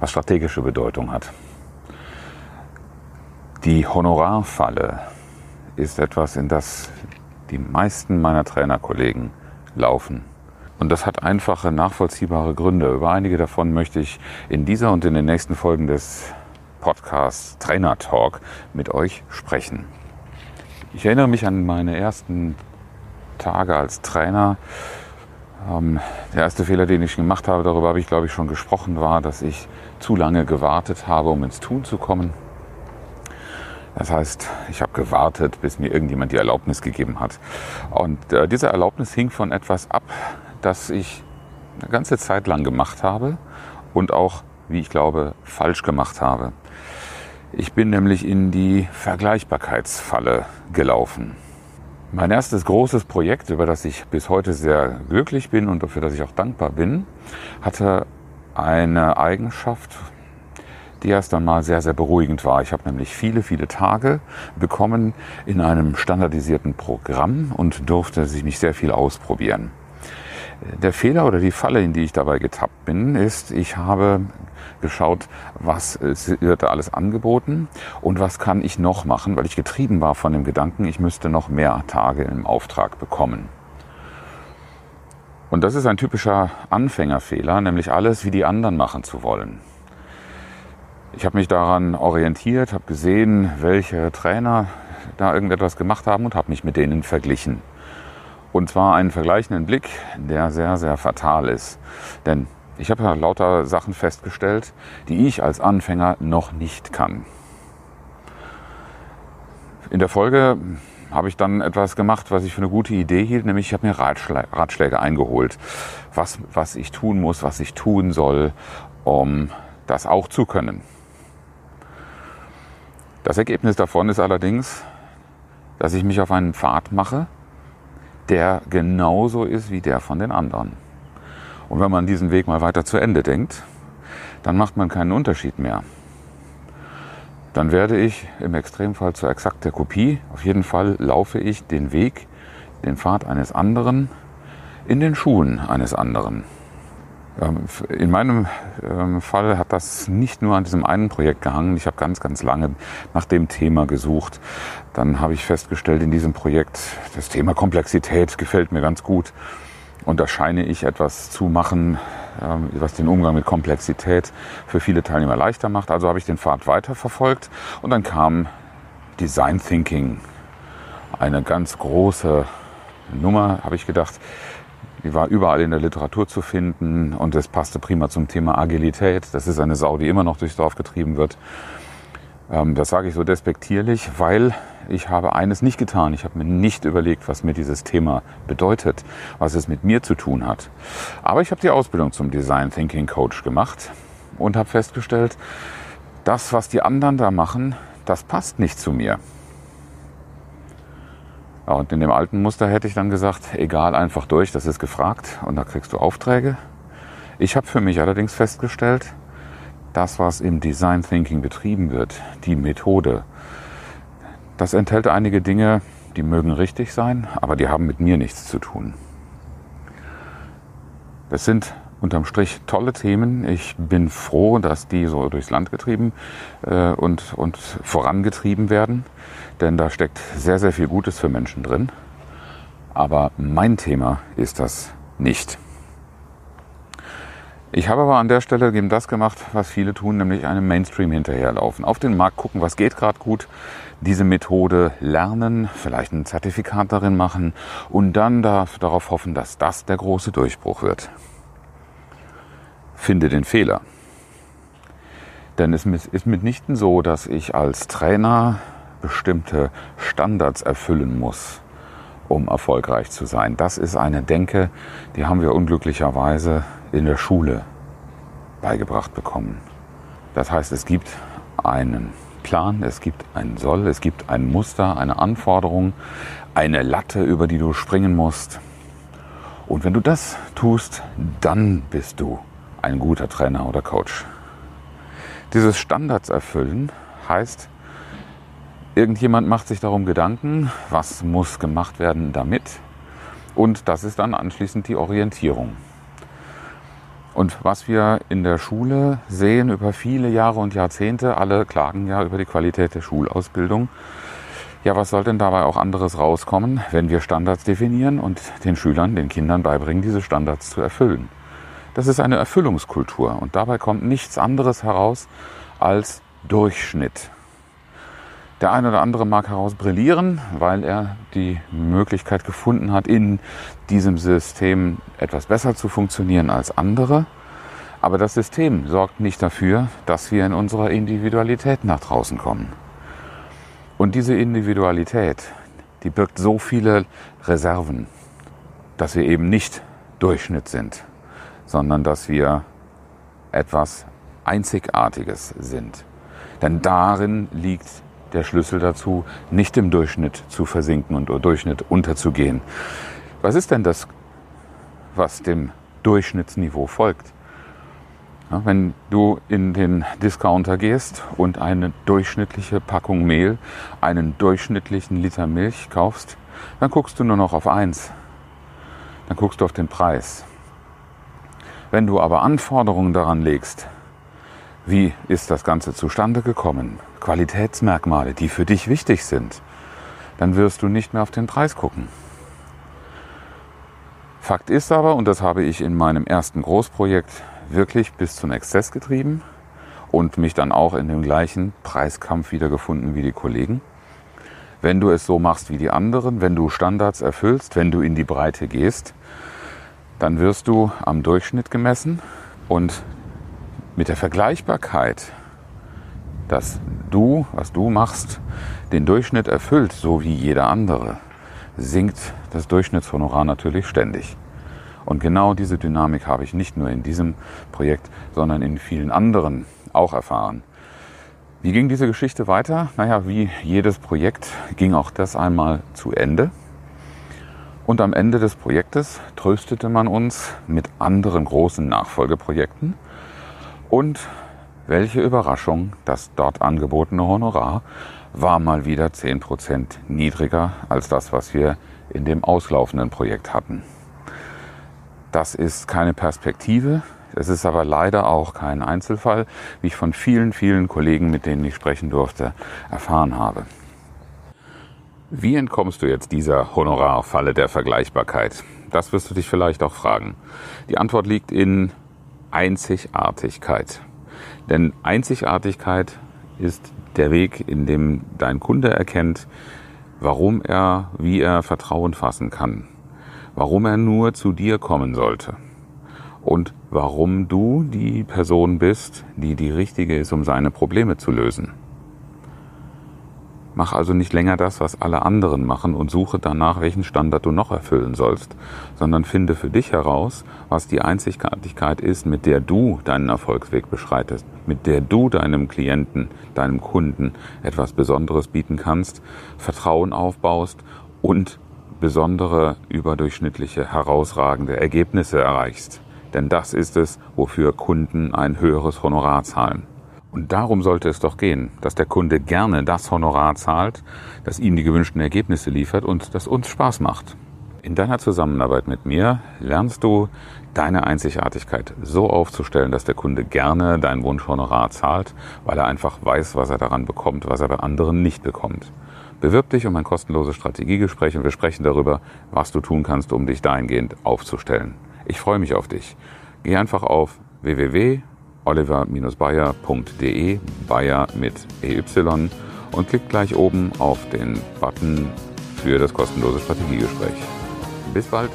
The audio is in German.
was strategische Bedeutung hat. Die Honorarfalle ist etwas, in das die meisten meiner Trainerkollegen laufen. Und das hat einfache, nachvollziehbare Gründe. Über einige davon möchte ich in dieser und in den nächsten Folgen des Podcasts Trainer Talk mit euch sprechen. Ich erinnere mich an meine ersten Tage als Trainer. Ähm, der erste Fehler, den ich gemacht habe, darüber habe ich, glaube ich, schon gesprochen, war, dass ich zu lange gewartet habe, um ins Tun zu kommen. Das heißt, ich habe gewartet, bis mir irgendjemand die Erlaubnis gegeben hat. Und äh, diese Erlaubnis hing von etwas ab, das ich eine ganze Zeit lang gemacht habe und auch, wie ich glaube, falsch gemacht habe. Ich bin nämlich in die Vergleichbarkeitsfalle gelaufen. Mein erstes großes Projekt, über das ich bis heute sehr glücklich bin und für das ich auch dankbar bin, hatte eine Eigenschaft, die erst einmal sehr, sehr beruhigend war. Ich habe nämlich viele, viele Tage bekommen in einem standardisierten Programm und durfte sich mich sehr viel ausprobieren. Der Fehler oder die Falle, in die ich dabei getappt bin, ist, ich habe geschaut, was wird da alles angeboten und was kann ich noch machen, weil ich getrieben war von dem Gedanken, ich müsste noch mehr Tage im Auftrag bekommen. Und das ist ein typischer Anfängerfehler, nämlich alles wie die anderen machen zu wollen. Ich habe mich daran orientiert, habe gesehen, welche Trainer da irgendetwas gemacht haben und habe mich mit denen verglichen. Und zwar einen vergleichenden Blick, der sehr, sehr fatal ist. Denn ich habe ja lauter Sachen festgestellt, die ich als Anfänger noch nicht kann. In der Folge habe ich dann etwas gemacht, was ich für eine gute Idee hielt, nämlich ich habe mir Ratschlä Ratschläge eingeholt, was, was ich tun muss, was ich tun soll, um das auch zu können. Das Ergebnis davon ist allerdings, dass ich mich auf einen Pfad mache, der genauso ist wie der von den anderen. Und wenn man diesen Weg mal weiter zu Ende denkt, dann macht man keinen Unterschied mehr. Dann werde ich im Extremfall zur exakter Kopie. Auf jeden Fall laufe ich den Weg, den Pfad eines anderen in den Schuhen eines anderen. Ähm, in meinem ähm, Fall hat das nicht nur an diesem einen Projekt gehangen. Ich habe ganz, ganz lange nach dem Thema gesucht. Dann habe ich festgestellt, in diesem Projekt, das Thema Komplexität gefällt mir ganz gut. Und da scheine ich etwas zu machen, ähm, was den Umgang mit Komplexität für viele Teilnehmer leichter macht. Also habe ich den Pfad weiterverfolgt und dann kam Design Thinking. Eine ganz große Nummer, habe ich gedacht. Die war überall in der Literatur zu finden und es passte prima zum Thema Agilität. Das ist eine Sau, die immer noch durchs Dorf getrieben wird. Ähm, das sage ich so despektierlich, weil ich habe eines nicht getan. Ich habe mir nicht überlegt, was mir dieses Thema bedeutet, was es mit mir zu tun hat. Aber ich habe die Ausbildung zum Design Thinking Coach gemacht und habe festgestellt, das, was die anderen da machen, das passt nicht zu mir. Ja, und in dem alten Muster hätte ich dann gesagt, egal, einfach durch, das ist gefragt und da kriegst du Aufträge. Ich habe für mich allerdings festgestellt, das, was im Design Thinking betrieben wird, die Methode, das enthält einige Dinge, die mögen richtig sein, aber die haben mit mir nichts zu tun. Das sind unterm Strich tolle Themen. Ich bin froh, dass die so durchs Land getrieben äh, und, und vorangetrieben werden denn da steckt sehr, sehr viel Gutes für Menschen drin. Aber mein Thema ist das nicht. Ich habe aber an der Stelle eben das gemacht, was viele tun, nämlich einem Mainstream hinterherlaufen. Auf den Markt gucken, was geht gerade gut, diese Methode lernen, vielleicht ein Zertifikat darin machen und dann darauf hoffen, dass das der große Durchbruch wird. Finde den Fehler. Denn es ist mitnichten so, dass ich als Trainer bestimmte Standards erfüllen muss, um erfolgreich zu sein. Das ist eine Denke, die haben wir unglücklicherweise in der Schule beigebracht bekommen. Das heißt, es gibt einen Plan, es gibt ein Soll, es gibt ein Muster, eine Anforderung, eine Latte, über die du springen musst. Und wenn du das tust, dann bist du ein guter Trainer oder Coach. Dieses Standards erfüllen heißt, irgendjemand macht sich darum Gedanken, was muss gemacht werden damit. Und das ist dann anschließend die Orientierung. Und was wir in der Schule sehen über viele Jahre und Jahrzehnte, alle klagen ja über die Qualität der Schulausbildung. Ja, was soll denn dabei auch anderes rauskommen, wenn wir Standards definieren und den Schülern, den Kindern beibringen, diese Standards zu erfüllen? Das ist eine Erfüllungskultur und dabei kommt nichts anderes heraus als Durchschnitt. Der eine oder andere mag heraus brillieren, weil er die Möglichkeit gefunden hat, in diesem System etwas besser zu funktionieren als andere. Aber das System sorgt nicht dafür, dass wir in unserer Individualität nach draußen kommen. Und diese Individualität, die birgt so viele Reserven, dass wir eben nicht Durchschnitt sind, sondern dass wir etwas Einzigartiges sind. Denn darin liegt der Schlüssel dazu, nicht im Durchschnitt zu versinken und im Durchschnitt unterzugehen. Was ist denn das, was dem Durchschnittsniveau folgt? Ja, wenn du in den Discounter gehst und eine durchschnittliche Packung Mehl, einen durchschnittlichen Liter Milch kaufst, dann guckst du nur noch auf eins. Dann guckst du auf den Preis. Wenn du aber Anforderungen daran legst, wie ist das Ganze zustande gekommen, Qualitätsmerkmale, die für dich wichtig sind, dann wirst du nicht mehr auf den Preis gucken. Fakt ist aber, und das habe ich in meinem ersten Großprojekt wirklich bis zum Exzess getrieben und mich dann auch in dem gleichen Preiskampf wiedergefunden wie die Kollegen. Wenn du es so machst wie die anderen, wenn du Standards erfüllst, wenn du in die Breite gehst, dann wirst du am Durchschnitt gemessen und mit der Vergleichbarkeit, dass du, was du machst, den Durchschnitt erfüllt, so wie jeder andere, sinkt das Durchschnittshonorar natürlich ständig. Und genau diese Dynamik habe ich nicht nur in diesem Projekt, sondern in vielen anderen auch erfahren. Wie ging diese Geschichte weiter? Naja, wie jedes Projekt ging auch das einmal zu Ende. Und am Ende des Projektes tröstete man uns mit anderen großen Nachfolgeprojekten. Und welche Überraschung, das dort angebotene Honorar war mal wieder 10% niedriger als das, was wir in dem auslaufenden Projekt hatten. Das ist keine Perspektive. Es ist aber leider auch kein Einzelfall, wie ich von vielen, vielen Kollegen, mit denen ich sprechen durfte, erfahren habe. Wie entkommst du jetzt dieser Honorarfalle der Vergleichbarkeit? Das wirst du dich vielleicht auch fragen. Die Antwort liegt in Einzigartigkeit. Denn Einzigartigkeit ist der Weg, in dem dein Kunde erkennt, warum er, wie er Vertrauen fassen kann warum er nur zu dir kommen sollte und warum du die Person bist, die die richtige ist, um seine Probleme zu lösen. Mach also nicht länger das, was alle anderen machen und suche danach, welchen Standard du noch erfüllen sollst, sondern finde für dich heraus, was die Einzigartigkeit ist, mit der du deinen Erfolgsweg beschreitest, mit der du deinem Klienten, deinem Kunden etwas Besonderes bieten kannst, Vertrauen aufbaust und besondere, überdurchschnittliche, herausragende Ergebnisse erreichst. Denn das ist es, wofür Kunden ein höheres Honorar zahlen. Und darum sollte es doch gehen, dass der Kunde gerne das Honorar zahlt, das ihm die gewünschten Ergebnisse liefert und das uns Spaß macht. In deiner Zusammenarbeit mit mir lernst du deine Einzigartigkeit so aufzustellen, dass der Kunde gerne dein Wunschhonorar zahlt, weil er einfach weiß, was er daran bekommt, was er bei anderen nicht bekommt. Bewirb dich um ein kostenloses Strategiegespräch und wir sprechen darüber, was du tun kannst, um dich dahingehend aufzustellen. Ich freue mich auf dich. Geh einfach auf www.oliver-bayer.de, Bayer mit EY und klick gleich oben auf den Button für das kostenlose Strategiegespräch. Bis bald!